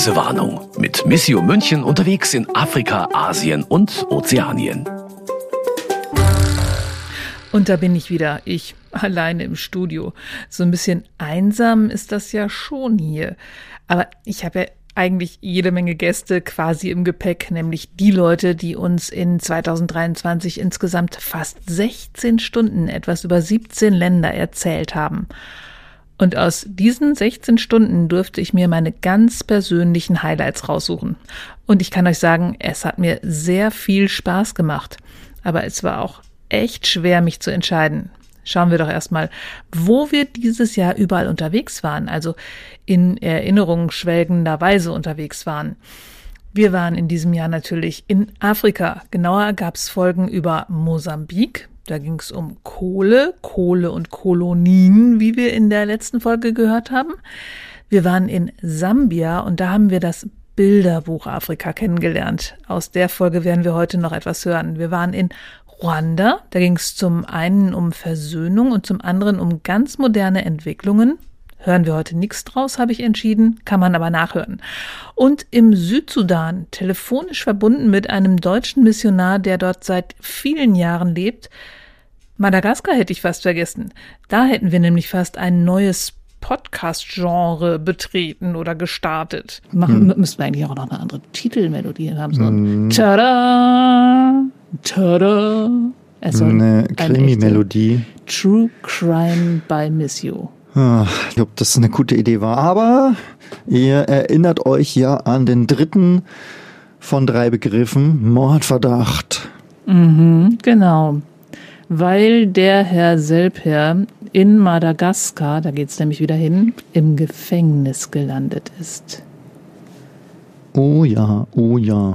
Reisewarnung mit Missio München unterwegs in Afrika, Asien und Ozeanien. Und da bin ich wieder, ich alleine im Studio. So ein bisschen einsam ist das ja schon hier. Aber ich habe ja eigentlich jede Menge Gäste quasi im Gepäck, nämlich die Leute, die uns in 2023 insgesamt fast 16 Stunden etwas über 17 Länder erzählt haben. Und aus diesen 16 Stunden durfte ich mir meine ganz persönlichen Highlights raussuchen. Und ich kann euch sagen, es hat mir sehr viel Spaß gemacht. Aber es war auch echt schwer, mich zu entscheiden. Schauen wir doch erstmal, wo wir dieses Jahr überall unterwegs waren, also in Erinnerungen schwelgenderweise unterwegs waren. Wir waren in diesem Jahr natürlich in Afrika. Genauer gab es Folgen über Mosambik, da ging es um Kohle, Kohle und Kolonien, wie wir in der letzten Folge gehört haben. Wir waren in Sambia und da haben wir das Bilderbuch Afrika kennengelernt. Aus der Folge werden wir heute noch etwas hören. Wir waren in Ruanda, da ging es zum einen um Versöhnung und zum anderen um ganz moderne Entwicklungen Hören wir heute nichts draus, habe ich entschieden, kann man aber nachhören. Und im Südsudan, telefonisch verbunden mit einem deutschen Missionar, der dort seit vielen Jahren lebt. Madagaskar hätte ich fast vergessen. Da hätten wir nämlich fast ein neues Podcast-Genre betreten oder gestartet. Machen hm. müssten wir eigentlich auch noch eine andere Titelmelodie haben sollen. Hm. Tada! Tada! Also eine Krimi-Melodie. True Crime by Miss You. Ich glaube, das eine gute Idee war. Aber ihr erinnert euch ja an den dritten von drei Begriffen, Mordverdacht. Mhm, genau. Weil der Herr Selper in Madagaskar, da geht es nämlich wieder hin, im Gefängnis gelandet ist. Oh ja, oh ja.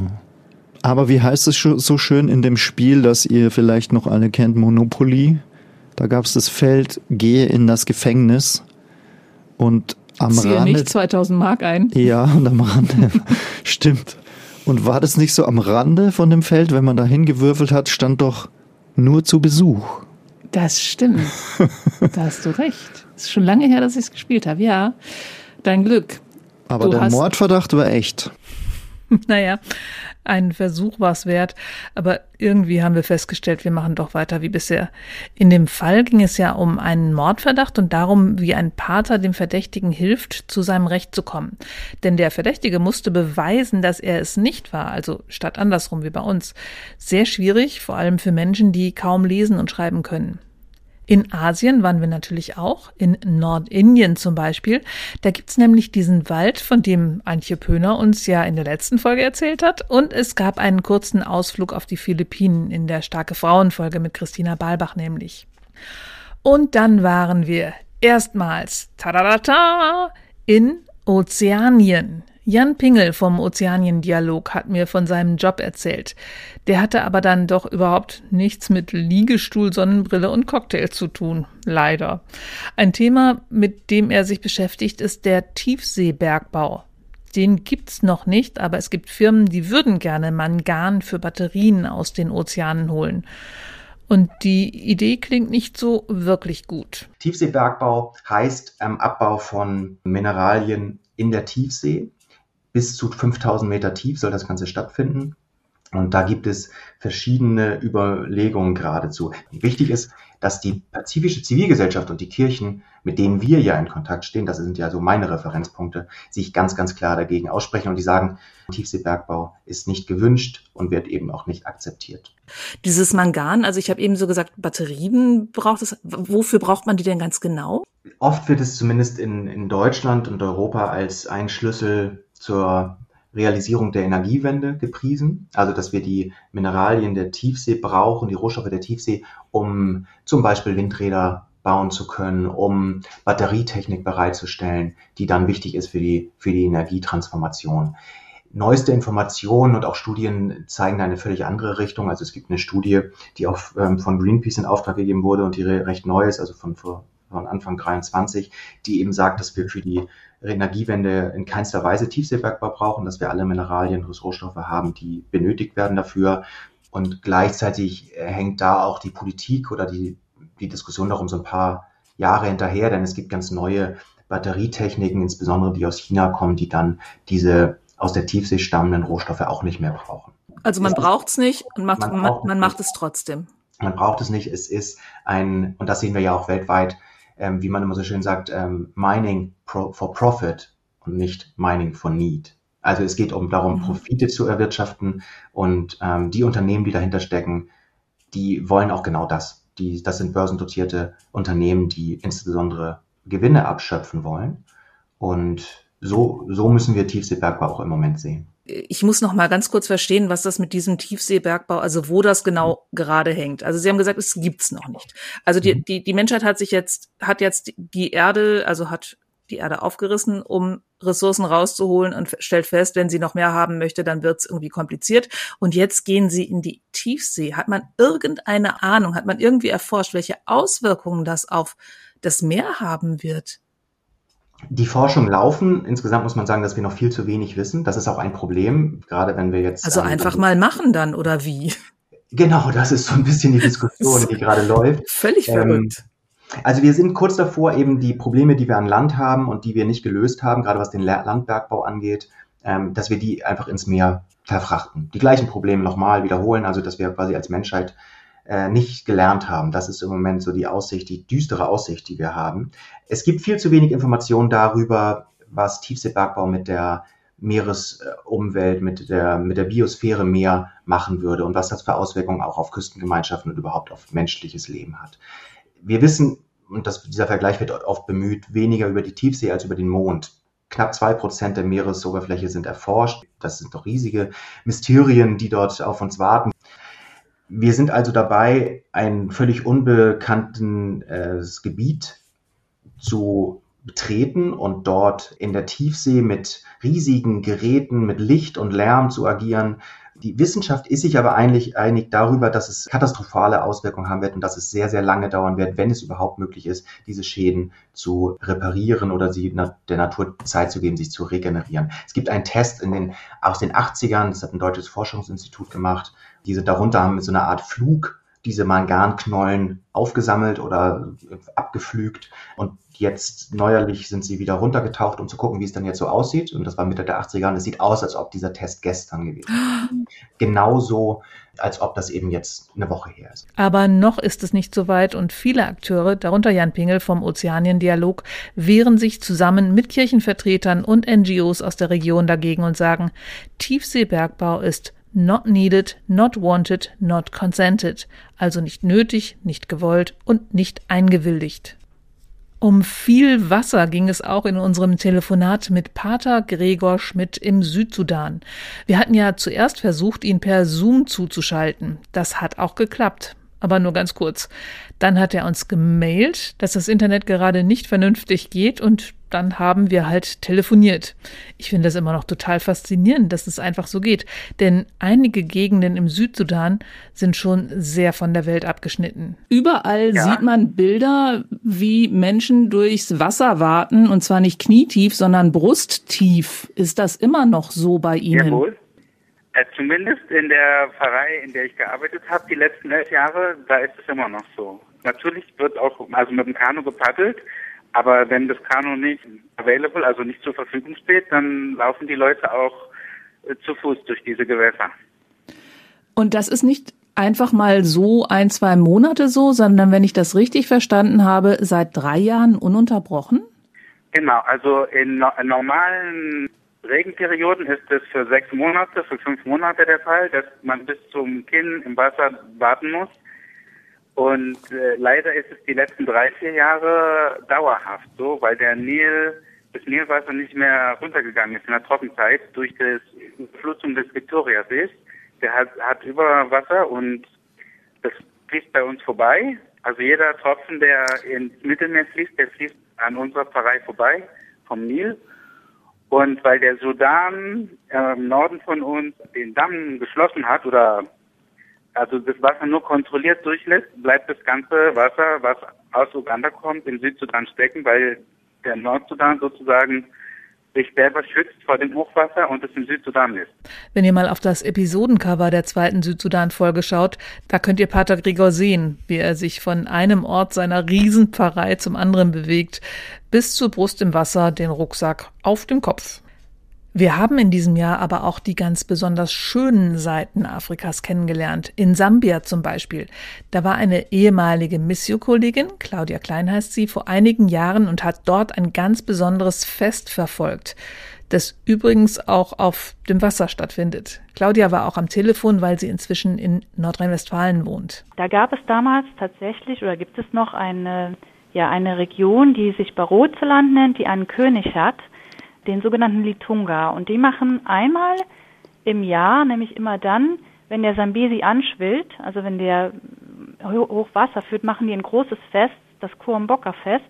Aber wie heißt es so schön in dem Spiel, das ihr vielleicht noch alle kennt, Monopoly? Da gab es das Feld, gehe in das Gefängnis und am Ziehe Rande. nicht 2000 Mark ein. Ja, und am Rande. Stimmt. Und war das nicht so am Rande von dem Feld, wenn man da hingewürfelt hat, stand doch nur zu Besuch. Das stimmt. da hast du recht. Ist schon lange her, dass ich es gespielt habe. Ja, dein Glück. Aber du der Mordverdacht war echt. naja, ein Versuch war es wert, aber irgendwie haben wir festgestellt, wir machen doch weiter wie bisher. In dem Fall ging es ja um einen Mordverdacht und darum, wie ein Pater dem Verdächtigen hilft, zu seinem Recht zu kommen. Denn der Verdächtige musste beweisen, dass er es nicht war, also statt andersrum wie bei uns. Sehr schwierig, vor allem für Menschen, die kaum lesen und schreiben können. In Asien waren wir natürlich auch, in Nordindien zum Beispiel. Da gibt's nämlich diesen Wald, von dem Antje Pöhner uns ja in der letzten Folge erzählt hat. Und es gab einen kurzen Ausflug auf die Philippinen in der Starke Frauenfolge mit Christina Balbach nämlich. Und dann waren wir erstmals tadadata, in Ozeanien. Jan Pingel vom Ozeaniendialog hat mir von seinem Job erzählt. Der hatte aber dann doch überhaupt nichts mit Liegestuhl, Sonnenbrille und Cocktail zu tun. Leider. Ein Thema, mit dem er sich beschäftigt, ist der Tiefseebergbau. Den gibt's noch nicht, aber es gibt Firmen, die würden gerne Mangan für Batterien aus den Ozeanen holen. Und die Idee klingt nicht so wirklich gut. Tiefseebergbau heißt ähm, Abbau von Mineralien in der Tiefsee bis zu 5000 Meter tief soll das Ganze stattfinden. Und da gibt es verschiedene Überlegungen geradezu. Wichtig ist, dass die pazifische Zivilgesellschaft und die Kirchen, mit denen wir ja in Kontakt stehen, das sind ja so meine Referenzpunkte, sich ganz, ganz klar dagegen aussprechen und die sagen, Tiefseebergbau ist nicht gewünscht und wird eben auch nicht akzeptiert. Dieses Mangan, also ich habe eben so gesagt, Batterien braucht es. Wofür braucht man die denn ganz genau? Oft wird es zumindest in, in Deutschland und Europa als ein Schlüssel zur Realisierung der Energiewende gepriesen, also dass wir die Mineralien der Tiefsee brauchen, die Rohstoffe der Tiefsee, um zum Beispiel Windräder bauen zu können, um Batterietechnik bereitzustellen, die dann wichtig ist für die, für die Energietransformation. Neueste Informationen und auch Studien zeigen eine völlig andere Richtung. Also es gibt eine Studie, die auch ähm, von Greenpeace in Auftrag gegeben wurde und die recht neu ist, also von, von Anfang 23, die eben sagt, dass wir für die Energiewende in keinster Weise Tiefseebergbau brauchen, dass wir alle Mineralien und Rohstoffe haben, die benötigt werden dafür. Und gleichzeitig äh, hängt da auch die Politik oder die, die Diskussion darum so ein paar Jahre hinterher, denn es gibt ganz neue Batterietechniken, insbesondere die aus China kommen, die dann diese aus der Tiefsee stammenden Rohstoffe auch nicht mehr brauchen. Also man braucht es nicht und macht, man, man, man macht es trotzdem. Man braucht es nicht. Es ist ein, und das sehen wir ja auch weltweit, ähm, wie man immer so schön sagt, ähm, Mining for Profit und nicht Mining for Need. Also es geht um darum, mhm. Profite zu erwirtschaften und ähm, die Unternehmen, die dahinter stecken, die wollen auch genau das. Die, das sind börsendotierte Unternehmen, die insbesondere Gewinne abschöpfen wollen. Und so, so müssen wir Tiefseebergbau auch im Moment sehen. Ich muss noch mal ganz kurz verstehen, was das mit diesem Tiefseebergbau, also wo das genau gerade hängt. Also Sie haben gesagt, es gibt's noch nicht. Also die, mhm. die, die Menschheit hat sich jetzt, hat jetzt die Erde, also hat die Erde aufgerissen, um Ressourcen rauszuholen und stellt fest, wenn sie noch mehr haben möchte, dann wird's irgendwie kompliziert. Und jetzt gehen sie in die Tiefsee. Hat man irgendeine Ahnung, hat man irgendwie erforscht, welche Auswirkungen das auf das Meer haben wird? Die Forschung laufen. Insgesamt muss man sagen, dass wir noch viel zu wenig wissen. Das ist auch ein Problem, gerade wenn wir jetzt. Also ähm, einfach mal machen dann, oder wie? Genau, das ist so ein bisschen die Diskussion, die gerade läuft. Völlig ähm, verrückt. Also wir sind kurz davor, eben die Probleme, die wir an Land haben und die wir nicht gelöst haben, gerade was den Landbergbau angeht, ähm, dass wir die einfach ins Meer verfrachten. Die gleichen Probleme nochmal wiederholen, also dass wir quasi als Menschheit äh, nicht gelernt haben. Das ist im Moment so die Aussicht, die düstere Aussicht, die wir haben. Es gibt viel zu wenig Informationen darüber, was Tiefseebergbau mit der Meeresumwelt, mit der, mit der Biosphäre mehr machen würde und was das für Auswirkungen auch auf Küstengemeinschaften und überhaupt auf menschliches Leben hat. Wir wissen, und das, dieser Vergleich wird oft bemüht, weniger über die Tiefsee als über den Mond. Knapp zwei Prozent der Meeresoberfläche sind erforscht. Das sind doch riesige Mysterien, die dort auf uns warten. Wir sind also dabei, ein völlig unbekanntes Gebiet zu betreten und dort in der Tiefsee mit riesigen Geräten, mit Licht und Lärm zu agieren. Die Wissenschaft ist sich aber eigentlich einig darüber, dass es katastrophale Auswirkungen haben wird und dass es sehr, sehr lange dauern wird, wenn es überhaupt möglich ist, diese Schäden zu reparieren oder sie der Natur Zeit zu geben, sich zu regenerieren. Es gibt einen Test in den, aus den 80ern, das hat ein deutsches Forschungsinstitut gemacht, diese darunter haben mit so einer Art Flug diese Manganknollen aufgesammelt oder abgepflügt und jetzt neuerlich sind sie wieder runtergetaucht, um zu gucken, wie es dann jetzt so aussieht. Und das war Mitte der 80er und es sieht aus, als ob dieser Test gestern gewesen wäre. Genauso, als ob das eben jetzt eine Woche her ist. Aber noch ist es nicht so weit und viele Akteure, darunter Jan Pingel vom Ozeaniendialog, wehren sich zusammen mit Kirchenvertretern und NGOs aus der Region dagegen und sagen, Tiefseebergbau ist not needed, not wanted, not consented, also nicht nötig, nicht gewollt und nicht eingewilligt. Um viel Wasser ging es auch in unserem Telefonat mit Pater Gregor Schmidt im Südsudan. Wir hatten ja zuerst versucht, ihn per Zoom zuzuschalten. Das hat auch geklappt aber nur ganz kurz. Dann hat er uns gemailt, dass das Internet gerade nicht vernünftig geht und dann haben wir halt telefoniert. Ich finde das immer noch total faszinierend, dass es einfach so geht, denn einige Gegenden im Südsudan sind schon sehr von der Welt abgeschnitten. Überall ja. sieht man Bilder, wie Menschen durchs Wasser warten und zwar nicht knietief, sondern brusttief. Ist das immer noch so bei Ihnen? Jawohl. Äh, zumindest in der Pfarrei, in der ich gearbeitet habe, die letzten elf Jahre, da ist es immer noch so. Natürlich wird auch, also mit dem Kanu gepaddelt, aber wenn das Kanu nicht available, also nicht zur Verfügung steht, dann laufen die Leute auch äh, zu Fuß durch diese Gewässer. Und das ist nicht einfach mal so ein, zwei Monate so, sondern wenn ich das richtig verstanden habe, seit drei Jahren ununterbrochen? Genau, also in, no normalen Regenperioden ist es für sechs Monate, für fünf Monate der Fall, dass man bis zum Kinn im Wasser warten muss. Und äh, leider ist es die letzten drei, vier Jahre dauerhaft so, weil der Nil, das Nilwasser nicht mehr runtergegangen ist in der Trockenzeit durch die Flutung des Victoriasees. Der hat, hat Überwasser und das fließt bei uns vorbei. Also jeder Tropfen, der ins Mittelmeer fließt, der fließt an unserer Pfarrei vorbei vom Nil. Und weil der Sudan äh, im Norden von uns den Damm geschlossen hat oder also das Wasser nur kontrolliert durchlässt, bleibt das ganze Wasser, was aus Uganda kommt, im Südsudan stecken, weil der Nordsudan sozusagen sich selber schützt vor dem Hochwasser und es im Südsudan ist. Wenn ihr mal auf das Episodencover der zweiten Südsudan-Folge schaut, da könnt ihr Pater Gregor sehen, wie er sich von einem Ort seiner Riesenpfarrei zum anderen bewegt, bis zur Brust im Wasser, den Rucksack auf dem Kopf. Wir haben in diesem Jahr aber auch die ganz besonders schönen Seiten Afrikas kennengelernt. In Sambia zum Beispiel. Da war eine ehemalige Missio-Kollegin, Claudia Klein heißt sie, vor einigen Jahren und hat dort ein ganz besonderes Fest verfolgt, das übrigens auch auf dem Wasser stattfindet. Claudia war auch am Telefon, weil sie inzwischen in Nordrhein-Westfalen wohnt. Da gab es damals tatsächlich oder gibt es noch eine, ja, eine Region, die sich Barozeland nennt, die einen König hat den sogenannten Litunga. Und die machen einmal im Jahr, nämlich immer dann, wenn der Sambesi anschwillt, also wenn der Hochwasser führt, machen die ein großes Fest, das Kuomboka-Fest.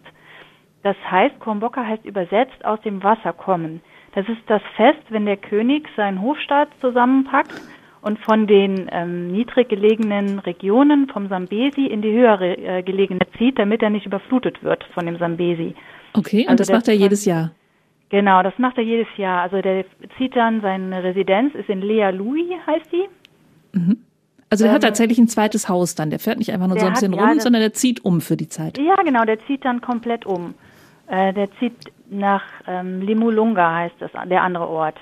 Das heißt, Kuomboka heißt übersetzt aus dem Wasser kommen. Das ist das Fest, wenn der König seinen Hofstaat zusammenpackt und von den ähm, niedrig gelegenen Regionen vom Sambesi in die höher äh, gelegene zieht, damit er nicht überflutet wird von dem Sambesi. Okay, und also das macht er jedes Jahr? Genau, das macht er jedes Jahr. Also der zieht dann seine Residenz, ist in Lea Louis, heißt die. Mhm. Also der ähm, hat tatsächlich ein zweites Haus dann. Der fährt nicht einfach nur so ein bisschen rum, ja, sondern der zieht um für die Zeit. Ja, genau, der zieht dann komplett um. Äh, der zieht nach ähm, Limulunga, heißt das, der andere Ort.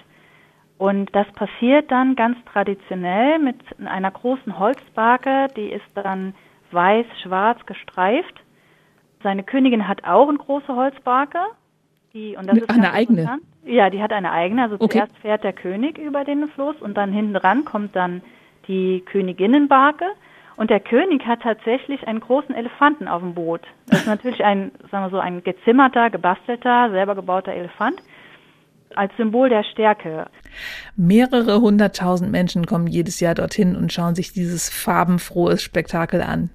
Und das passiert dann ganz traditionell mit einer großen Holzbarke, die ist dann weiß-schwarz gestreift. Seine Königin hat auch eine große Holzbarke die, und das ist eine eigene? Ja, die hat eine eigene. Also okay. zuerst fährt der König über den Fluss und dann hinten ran kommt dann die Königinnenbarke. Und der König hat tatsächlich einen großen Elefanten auf dem Boot. Das ist natürlich ein, sagen wir so, ein gezimmerter, gebastelter, selber gebauter Elefant als Symbol der Stärke. Mehrere hunderttausend Menschen kommen jedes Jahr dorthin und schauen sich dieses farbenfrohe Spektakel an.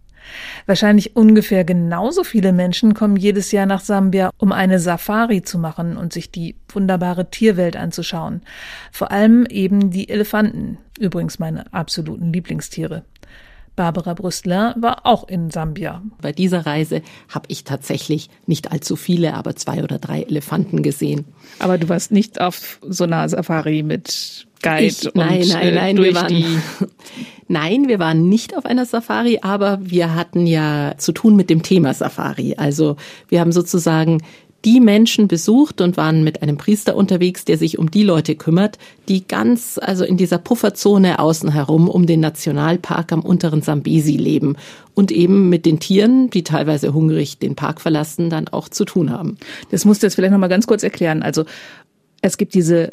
Wahrscheinlich ungefähr genauso viele Menschen kommen jedes Jahr nach Sambia, um eine Safari zu machen und sich die wunderbare Tierwelt anzuschauen. Vor allem eben die Elefanten, übrigens meine absoluten Lieblingstiere. Barbara Brüstler war auch in Sambia. Bei dieser Reise habe ich tatsächlich nicht allzu viele, aber zwei oder drei Elefanten gesehen. Aber du warst nicht auf so einer Safari mit Guide ich, nein, und nein, nein, wir waren, nein, wir waren nicht auf einer Safari, aber wir hatten ja zu tun mit dem Thema Safari. Also wir haben sozusagen die Menschen besucht und waren mit einem Priester unterwegs, der sich um die Leute kümmert, die ganz, also in dieser Pufferzone außen herum um den Nationalpark am unteren Sambesi leben und eben mit den Tieren, die teilweise hungrig den Park verlassen, dann auch zu tun haben. Das musst du jetzt vielleicht nochmal ganz kurz erklären. Also es gibt diese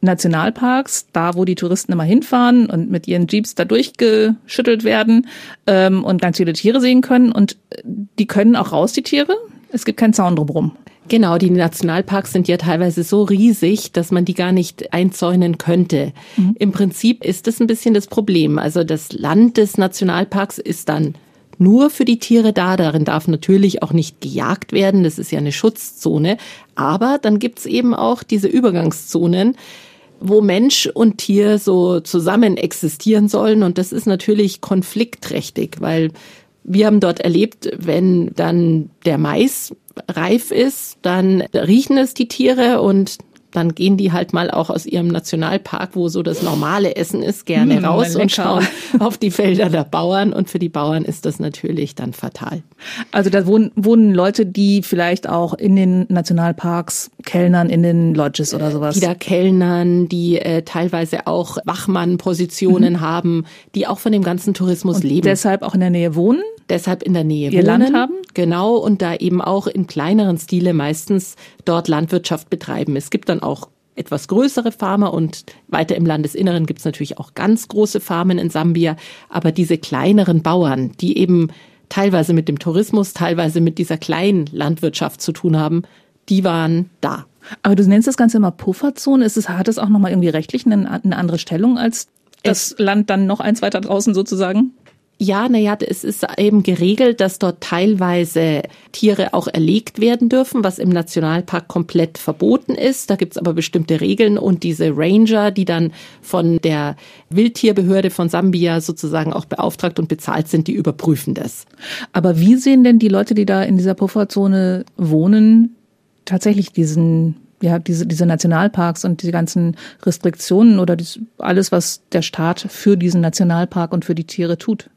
Nationalparks, da wo die Touristen immer hinfahren und mit ihren Jeeps da durchgeschüttelt werden ähm, und ganz viele Tiere sehen können. Und die können auch raus, die Tiere. Es gibt keinen Zaun drumherum. Genau, die Nationalparks sind ja teilweise so riesig, dass man die gar nicht einzäunen könnte. Mhm. Im Prinzip ist das ein bisschen das Problem. Also das Land des Nationalparks ist dann nur für die Tiere da. Darin darf natürlich auch nicht gejagt werden. Das ist ja eine Schutzzone. Aber dann gibt's eben auch diese Übergangszonen, wo Mensch und Tier so zusammen existieren sollen. Und das ist natürlich konfliktträchtig, weil wir haben dort erlebt, wenn dann der Mais reif ist, dann riechen es die Tiere und dann gehen die halt mal auch aus ihrem Nationalpark, wo so das normale Essen ist, gerne mmh, raus und schauen auf die Felder der Bauern. Und für die Bauern ist das natürlich dann fatal. Also da wohnen, wohnen Leute, die vielleicht auch in den Nationalparks kellnern, in den Lodges oder sowas. Die da kellnern, die äh, teilweise auch Wachmannpositionen mhm. haben, die auch von dem ganzen Tourismus und leben. Deshalb auch in der Nähe wohnen? Deshalb in der Nähe Ihr wohnen. Land haben? Genau, und da eben auch in kleineren Stile meistens dort Landwirtschaft betreiben. Es gibt dann auch etwas größere Farmer und weiter im Landesinneren gibt es natürlich auch ganz große Farmen in Sambia. Aber diese kleineren Bauern, die eben teilweise mit dem Tourismus, teilweise mit dieser kleinen Landwirtschaft zu tun haben, die waren da. Aber du nennst das Ganze immer Pufferzone. Ist es, hat es auch nochmal irgendwie rechtlich eine, eine andere Stellung als das es Land dann noch eins weiter draußen sozusagen? Ja, naja, es ist eben geregelt, dass dort teilweise Tiere auch erlegt werden dürfen, was im Nationalpark komplett verboten ist. Da gibt's aber bestimmte Regeln und diese Ranger, die dann von der Wildtierbehörde von Sambia sozusagen auch beauftragt und bezahlt sind, die überprüfen das. Aber wie sehen denn die Leute, die da in dieser Pufferzone wohnen, tatsächlich diesen ja, diese, diese Nationalparks und die ganzen Restriktionen oder dies, alles, was der Staat für diesen Nationalpark und für die Tiere tut?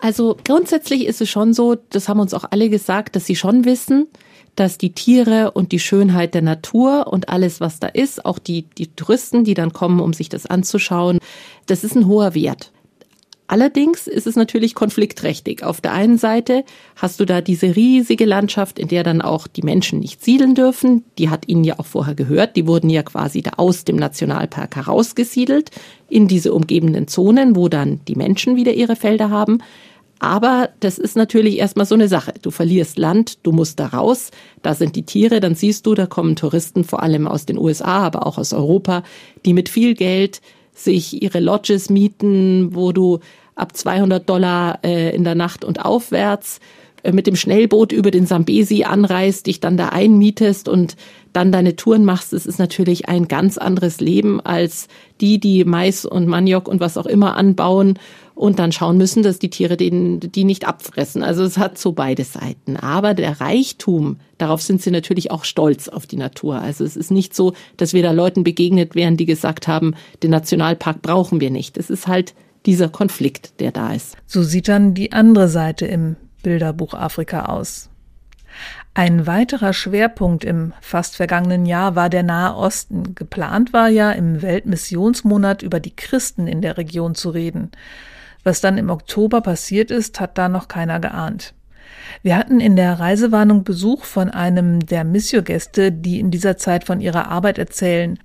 Also grundsätzlich ist es schon so, das haben uns auch alle gesagt, dass sie schon wissen, dass die Tiere und die Schönheit der Natur und alles, was da ist, auch die, die Touristen, die dann kommen, um sich das anzuschauen, das ist ein hoher Wert. Allerdings ist es natürlich konfliktträchtig. Auf der einen Seite hast du da diese riesige Landschaft, in der dann auch die Menschen nicht siedeln dürfen. Die hat ihnen ja auch vorher gehört. Die wurden ja quasi da aus dem Nationalpark herausgesiedelt in diese umgebenden Zonen, wo dann die Menschen wieder ihre Felder haben. Aber das ist natürlich erstmal so eine Sache. Du verlierst Land, du musst da raus, da sind die Tiere, dann siehst du, da kommen Touristen, vor allem aus den USA, aber auch aus Europa, die mit viel Geld sich ihre Lodges mieten, wo du ab 200 Dollar äh, in der Nacht und aufwärts äh, mit dem Schnellboot über den Sambesi anreist, dich dann da einmietest und dann deine Touren machst, es ist natürlich ein ganz anderes Leben als die, die Mais und Maniok und was auch immer anbauen und dann schauen müssen, dass die Tiere den, die nicht abfressen. Also es hat so beide Seiten. Aber der Reichtum, darauf sind sie natürlich auch stolz auf die Natur. Also es ist nicht so, dass wir da Leuten begegnet wären, die gesagt haben, den Nationalpark brauchen wir nicht. Es ist halt dieser Konflikt, der da ist. So sieht dann die andere Seite im Bilderbuch Afrika aus. Ein weiterer Schwerpunkt im fast vergangenen Jahr war der Nahe Osten. Geplant war ja im Weltmissionsmonat über die Christen in der Region zu reden. Was dann im Oktober passiert ist, hat da noch keiner geahnt. Wir hatten in der Reisewarnung Besuch von einem der Missio-Gäste, die in dieser Zeit von ihrer Arbeit erzählen.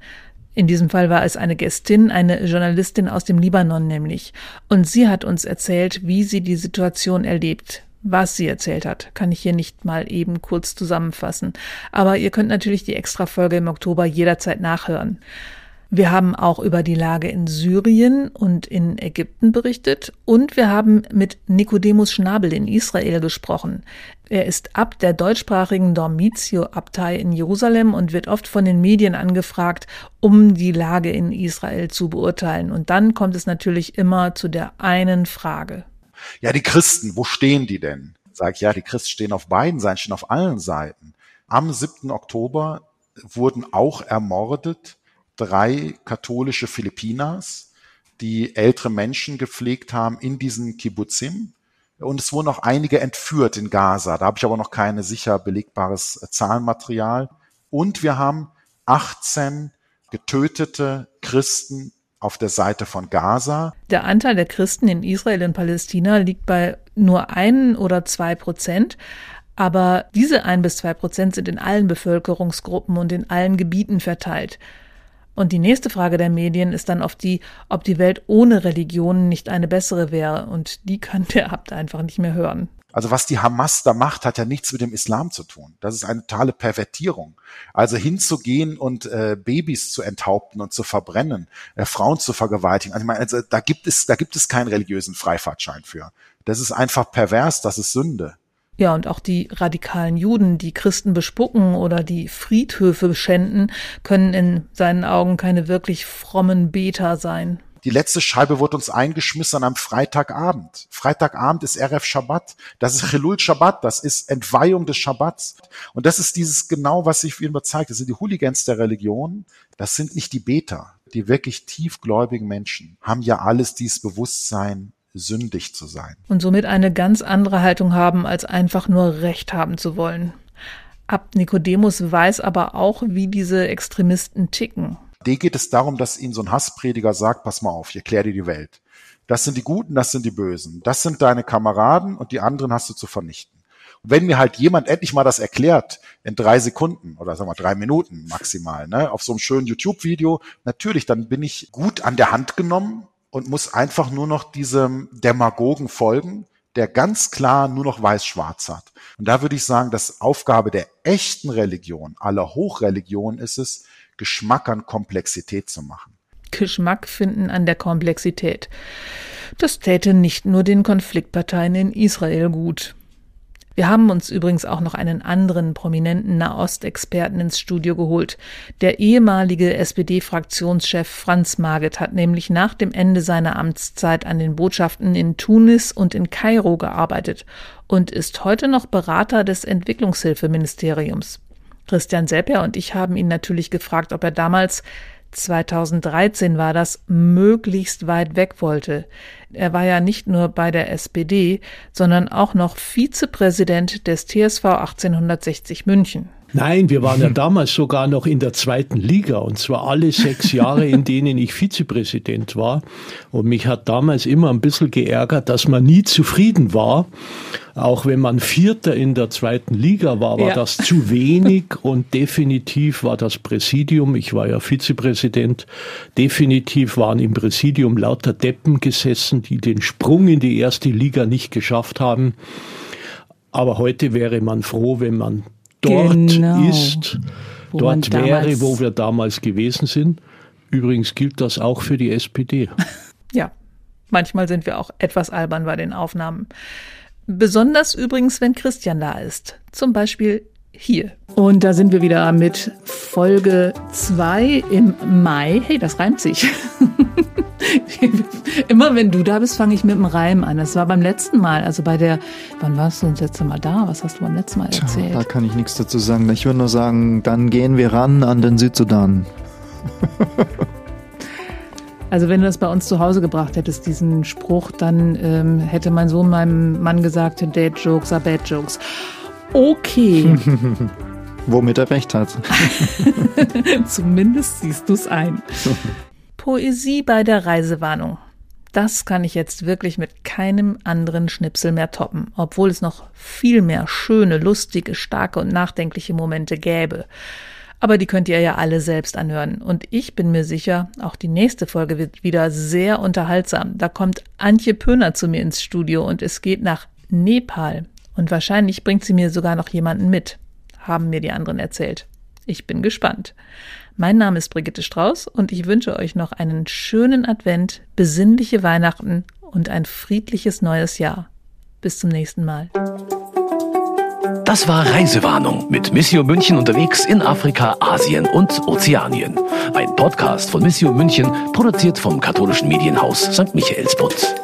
In diesem Fall war es eine Gästin, eine Journalistin aus dem Libanon nämlich. Und sie hat uns erzählt, wie sie die Situation erlebt. Was sie erzählt hat, kann ich hier nicht mal eben kurz zusammenfassen. Aber ihr könnt natürlich die Extra-Folge im Oktober jederzeit nachhören. Wir haben auch über die Lage in Syrien und in Ägypten berichtet und wir haben mit Nikodemus Schnabel in Israel gesprochen. Er ist Abt der deutschsprachigen Dormitio-Abtei in Jerusalem und wird oft von den Medien angefragt, um die Lage in Israel zu beurteilen. Und dann kommt es natürlich immer zu der einen Frage. Ja, die Christen, wo stehen die denn? Sag ich, ja, die Christen stehen auf beiden Seiten, stehen auf allen Seiten. Am 7. Oktober wurden auch ermordet drei katholische Philippinas, die ältere Menschen gepflegt haben in diesen Kibbutzim. Und es wurden auch einige entführt in Gaza. Da habe ich aber noch keine sicher belegbares Zahlenmaterial. Und wir haben 18 getötete Christen auf der Seite von Gaza. Der Anteil der Christen in Israel und Palästina liegt bei nur ein oder zwei Prozent. Aber diese ein bis zwei Prozent sind in allen Bevölkerungsgruppen und in allen Gebieten verteilt. Und die nächste Frage der Medien ist dann oft die, ob die Welt ohne Religionen nicht eine bessere wäre. Und die kann der Abt einfach nicht mehr hören. Also was die Hamas da macht, hat ja nichts mit dem Islam zu tun. Das ist eine totale Pervertierung. Also hinzugehen und äh, Babys zu enthaupten und zu verbrennen, äh, Frauen zu vergewaltigen. Also, ich meine, also da gibt es, da gibt es keinen religiösen Freifahrtschein für. Das ist einfach pervers, das ist Sünde. Ja, und auch die radikalen Juden, die Christen bespucken oder die Friedhöfe schänden, können in seinen Augen keine wirklich frommen Beter sein. Die letzte Scheibe wurde uns eingeschmissen am Freitagabend. Freitagabend ist RF Shabbat. Das ist Chilul Shabbat. Das ist Entweihung des Shabbats. Und das ist dieses genau, was sich immer zeigt. Das sind die Hooligans der Religion. Das sind nicht die Beter. Die wirklich tiefgläubigen Menschen haben ja alles dieses Bewusstsein, sündig zu sein. Und somit eine ganz andere Haltung haben, als einfach nur Recht haben zu wollen. Abt Nikodemus weiß aber auch, wie diese Extremisten ticken. D geht es darum, dass ihnen so ein Hassprediger sagt, pass mal auf, ich erkläre dir die Welt. Das sind die Guten, das sind die Bösen. Das sind deine Kameraden und die anderen hast du zu vernichten. Und wenn mir halt jemand endlich mal das erklärt, in drei Sekunden oder sagen wir drei Minuten maximal, ne, auf so einem schönen YouTube-Video, natürlich, dann bin ich gut an der Hand genommen und muss einfach nur noch diesem Demagogen folgen, der ganz klar nur noch weiß-schwarz hat. Und da würde ich sagen, dass Aufgabe der echten Religion, aller Hochreligionen ist es, Geschmack an Komplexität zu machen. Geschmack finden an der Komplexität. Das täte nicht nur den Konfliktparteien in Israel gut. Wir haben uns übrigens auch noch einen anderen prominenten Nahostexperten ins Studio geholt. Der ehemalige SPD-Fraktionschef Franz Marget hat nämlich nach dem Ende seiner Amtszeit an den Botschaften in Tunis und in Kairo gearbeitet und ist heute noch Berater des Entwicklungshilfeministeriums. Christian Sepper und ich haben ihn natürlich gefragt, ob er damals 2013 war das, möglichst weit weg wollte. Er war ja nicht nur bei der SPD, sondern auch noch Vizepräsident des TSV 1860 München. Nein, wir waren ja damals sogar noch in der zweiten Liga und zwar alle sechs Jahre, in denen ich Vizepräsident war. Und mich hat damals immer ein bisschen geärgert, dass man nie zufrieden war. Auch wenn man Vierter in der zweiten Liga war, war ja. das zu wenig und definitiv war das Präsidium, ich war ja Vizepräsident, definitiv waren im Präsidium lauter Deppen gesessen, die den Sprung in die erste Liga nicht geschafft haben. Aber heute wäre man froh, wenn man dort genau. ist, wo dort wäre, wo wir damals gewesen sind. Übrigens gilt das auch für die SPD. ja, manchmal sind wir auch etwas albern bei den Aufnahmen. Besonders übrigens, wenn Christian da ist. Zum Beispiel hier. Und da sind wir wieder mit Folge 2 im Mai. Hey, das reimt sich. Immer wenn du da bist, fange ich mit dem Reim an. Das war beim letzten Mal, also bei der, wann warst du das letzte Mal da? Was hast du beim letzten Mal erzählt? Tja, da kann ich nichts dazu sagen. Ich würde nur sagen, dann gehen wir ran an den Südsudan. Also wenn du das bei uns zu Hause gebracht hättest, diesen Spruch, dann ähm, hätte mein Sohn meinem Mann gesagt, Dad Jokes are bad Jokes. Okay. Womit er recht hat. Zumindest siehst du es ein. Poesie bei der Reisewarnung. Das kann ich jetzt wirklich mit keinem anderen Schnipsel mehr toppen, obwohl es noch viel mehr schöne, lustige, starke und nachdenkliche Momente gäbe. Aber die könnt ihr ja alle selbst anhören. Und ich bin mir sicher, auch die nächste Folge wird wieder sehr unterhaltsam. Da kommt Antje Pöhner zu mir ins Studio und es geht nach Nepal. Und wahrscheinlich bringt sie mir sogar noch jemanden mit, haben mir die anderen erzählt. Ich bin gespannt. Mein Name ist Brigitte Strauß und ich wünsche euch noch einen schönen Advent, besinnliche Weihnachten und ein friedliches neues Jahr. Bis zum nächsten Mal. Das war Reisewarnung mit Missio München unterwegs in Afrika, Asien und Ozeanien. Ein Podcast von Missio München, produziert vom katholischen Medienhaus St. Michaelsbund.